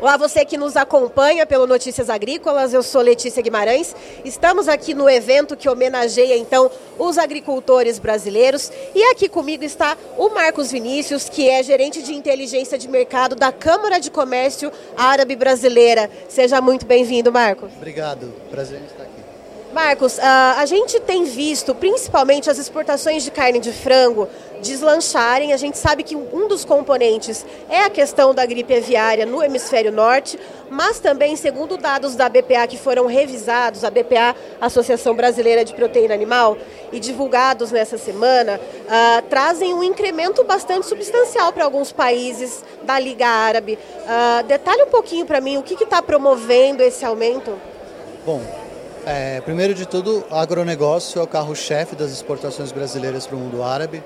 Olá, você que nos acompanha pelo Notícias Agrícolas, eu sou Letícia Guimarães. Estamos aqui no evento que homenageia então os agricultores brasileiros. E aqui comigo está o Marcos Vinícius, que é gerente de inteligência de mercado da Câmara de Comércio Árabe Brasileira. Seja muito bem-vindo, Marcos. Obrigado, prazer em estar aqui. Marcos, ah, a gente tem visto principalmente as exportações de carne de frango deslancharem. A gente sabe que um dos componentes é a questão da gripe aviária no hemisfério norte, mas também, segundo dados da BPA que foram revisados, a BPA, Associação Brasileira de Proteína Animal, e divulgados nessa semana, uh, trazem um incremento bastante substancial para alguns países da Liga Árabe. Uh, detalhe um pouquinho para mim o que está promovendo esse aumento. Bom, é, primeiro de tudo, agronegócio é o carro-chefe das exportações brasileiras para o mundo árabe.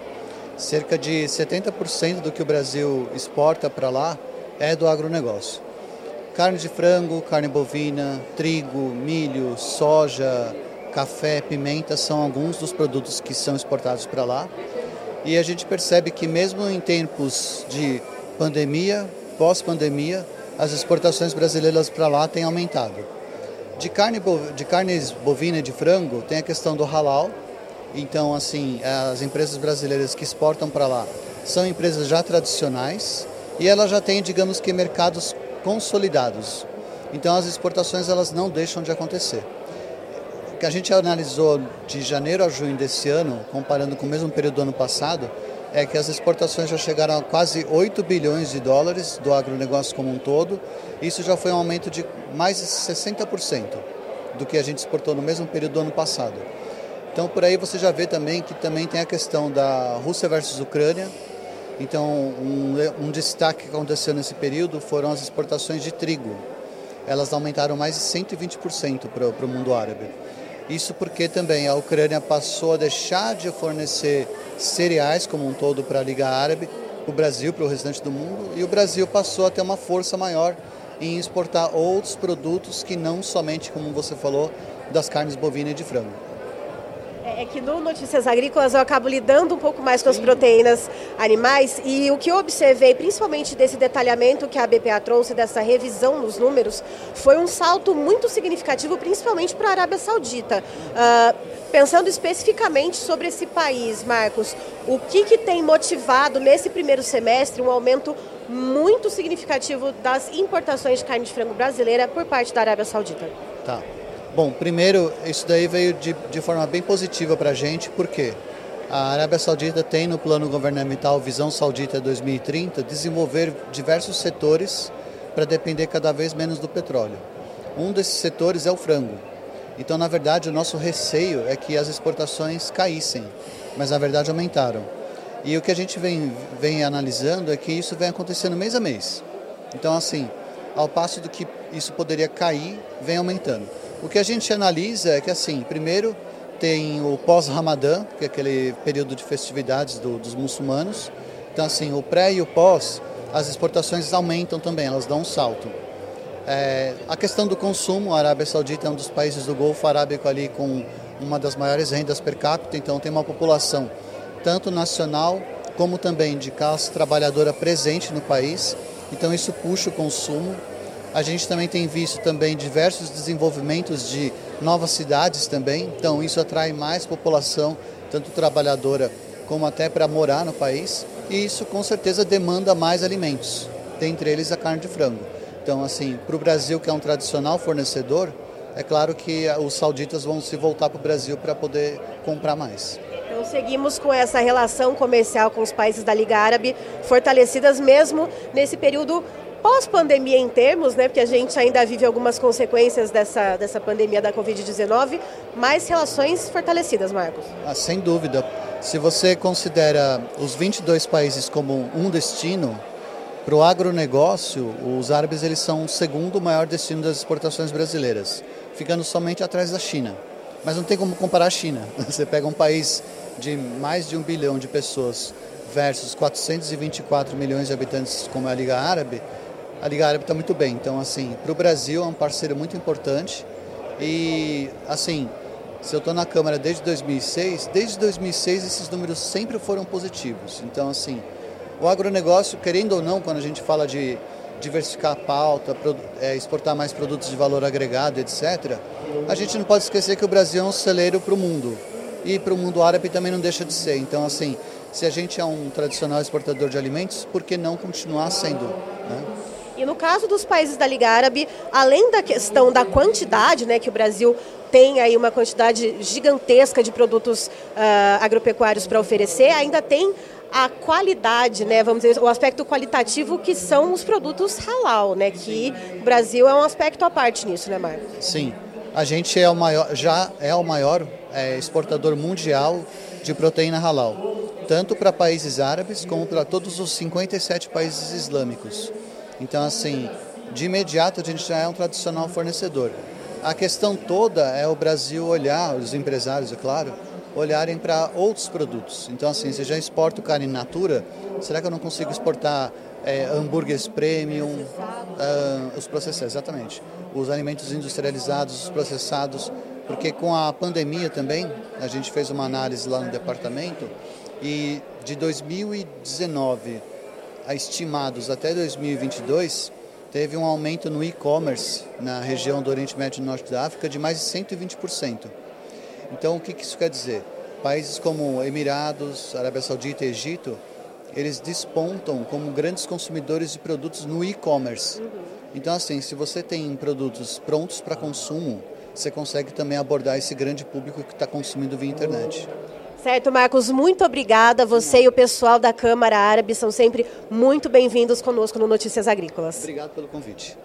Cerca de 70% do que o Brasil exporta para lá é do agronegócio. Carne de frango, carne bovina, trigo, milho, soja, café, pimenta são alguns dos produtos que são exportados para lá. E a gente percebe que mesmo em tempos de pandemia, pós-pandemia, as exportações brasileiras para lá têm aumentado. De, carne, de carnes bovina e de frango, tem a questão do halal. Então, assim, as empresas brasileiras que exportam para lá são empresas já tradicionais e elas já têm, digamos que, mercados consolidados. Então, as exportações elas não deixam de acontecer. O que a gente analisou de janeiro a junho desse ano, comparando com o mesmo período do ano passado, é que as exportações já chegaram a quase 8 bilhões de dólares do agronegócio como um todo. Isso já foi um aumento de mais de 60% do que a gente exportou no mesmo período do ano passado. Então por aí você já vê também que também tem a questão da Rússia versus Ucrânia. Então um, um destaque que aconteceu nesse período foram as exportações de trigo. Elas aumentaram mais de 120% para o mundo árabe. Isso porque também a Ucrânia passou a deixar de fornecer cereais como um todo para a Liga Árabe, o Brasil, para o restante do mundo, e o Brasil passou a ter uma força maior em exportar outros produtos que não somente, como você falou, das carnes bovina e de frango. É, é que no Notícias Agrícolas eu acabo lidando um pouco mais com as proteínas animais e o que eu observei, principalmente desse detalhamento que a BPA trouxe, dessa revisão nos números, foi um salto muito significativo, principalmente para a Arábia Saudita. Uh, pensando especificamente sobre esse país, Marcos, o que, que tem motivado nesse primeiro semestre um aumento muito significativo das importações de carne de frango brasileira por parte da Arábia Saudita? Tá. Bom, primeiro, isso daí veio de, de forma bem positiva para a gente, porque a Arábia Saudita tem no plano governamental Visão Saudita 2030 desenvolver diversos setores para depender cada vez menos do petróleo. Um desses setores é o frango. Então, na verdade, o nosso receio é que as exportações caíssem, mas na verdade aumentaram. E o que a gente vem, vem analisando é que isso vem acontecendo mês a mês. Então, assim, ao passo do que isso poderia cair, vem aumentando. O que a gente analisa é que, assim, primeiro tem o pós-Ramadã, que é aquele período de festividades do, dos muçulmanos. Então, assim, o pré e o pós, as exportações aumentam também, elas dão um salto. É, a questão do consumo, a Arábia Saudita é um dos países do Golfo Arábico ali com uma das maiores rendas per capita, então tem uma população tanto nacional como também de classe trabalhadora presente no país, então isso puxa o consumo a gente também tem visto também diversos desenvolvimentos de novas cidades também, então isso atrai mais população, tanto trabalhadora como até para morar no país, e isso com certeza demanda mais alimentos, dentre eles a carne de frango. Então, assim, para o Brasil, que é um tradicional fornecedor, é claro que os sauditas vão se voltar para o Brasil para poder comprar mais. Então seguimos com essa relação comercial com os países da Liga Árabe fortalecidas mesmo nesse período pós-pandemia em termos, né, porque a gente ainda vive algumas consequências dessa, dessa pandemia da Covid-19, mais relações fortalecidas, Marcos. Ah, sem dúvida. Se você considera os 22 países como um destino, para o agronegócio, os árabes eles são o segundo maior destino das exportações brasileiras, ficando somente atrás da China. Mas não tem como comparar a China. Você pega um país de mais de um bilhão de pessoas versus 424 milhões de habitantes como é a Liga Árabe, a Liga Árabe está muito bem. Então, assim, para o Brasil é um parceiro muito importante. E, assim, se eu estou na Câmara desde 2006, desde 2006 esses números sempre foram positivos. Então, assim, o agronegócio, querendo ou não, quando a gente fala de diversificar a pauta, é, exportar mais produtos de valor agregado, etc., a gente não pode esquecer que o Brasil é um celeiro para o mundo. E para o mundo árabe também não deixa de ser. Então, assim, se a gente é um tradicional exportador de alimentos, por que não continuar sendo? Né? No caso dos países da Liga Árabe, além da questão da quantidade, né, que o Brasil tem aí uma quantidade gigantesca de produtos uh, agropecuários para oferecer, ainda tem a qualidade, né, vamos dizer, o aspecto qualitativo que são os produtos halal, né, que o Brasil é um aspecto à parte nisso, né, Marcos? Sim, a gente é o maior, já é o maior é, exportador mundial de proteína halal, tanto para países árabes como para todos os 57 países islâmicos. Então, assim, de imediato a gente já é um tradicional fornecedor. A questão toda é o Brasil olhar, os empresários, é claro, olharem para outros produtos. Então, assim, se já exporto carne in natura, será que eu não consigo exportar é, hambúrgueres premium, uh, os processados, exatamente, os alimentos industrializados, os processados, porque com a pandemia também, a gente fez uma análise lá no departamento e de 2019 a estimados até 2022, teve um aumento no e-commerce na região do Oriente Médio e Norte da África de mais de 120%. Então, o que isso quer dizer? Países como Emirados, Arábia Saudita e Egito, eles despontam como grandes consumidores de produtos no e-commerce. Então, assim, se você tem produtos prontos para consumo, você consegue também abordar esse grande público que está consumindo via internet. Certo, Marcos, muito obrigada. Você e o pessoal da Câmara Árabe são sempre muito bem-vindos conosco no Notícias Agrícolas. Obrigado pelo convite.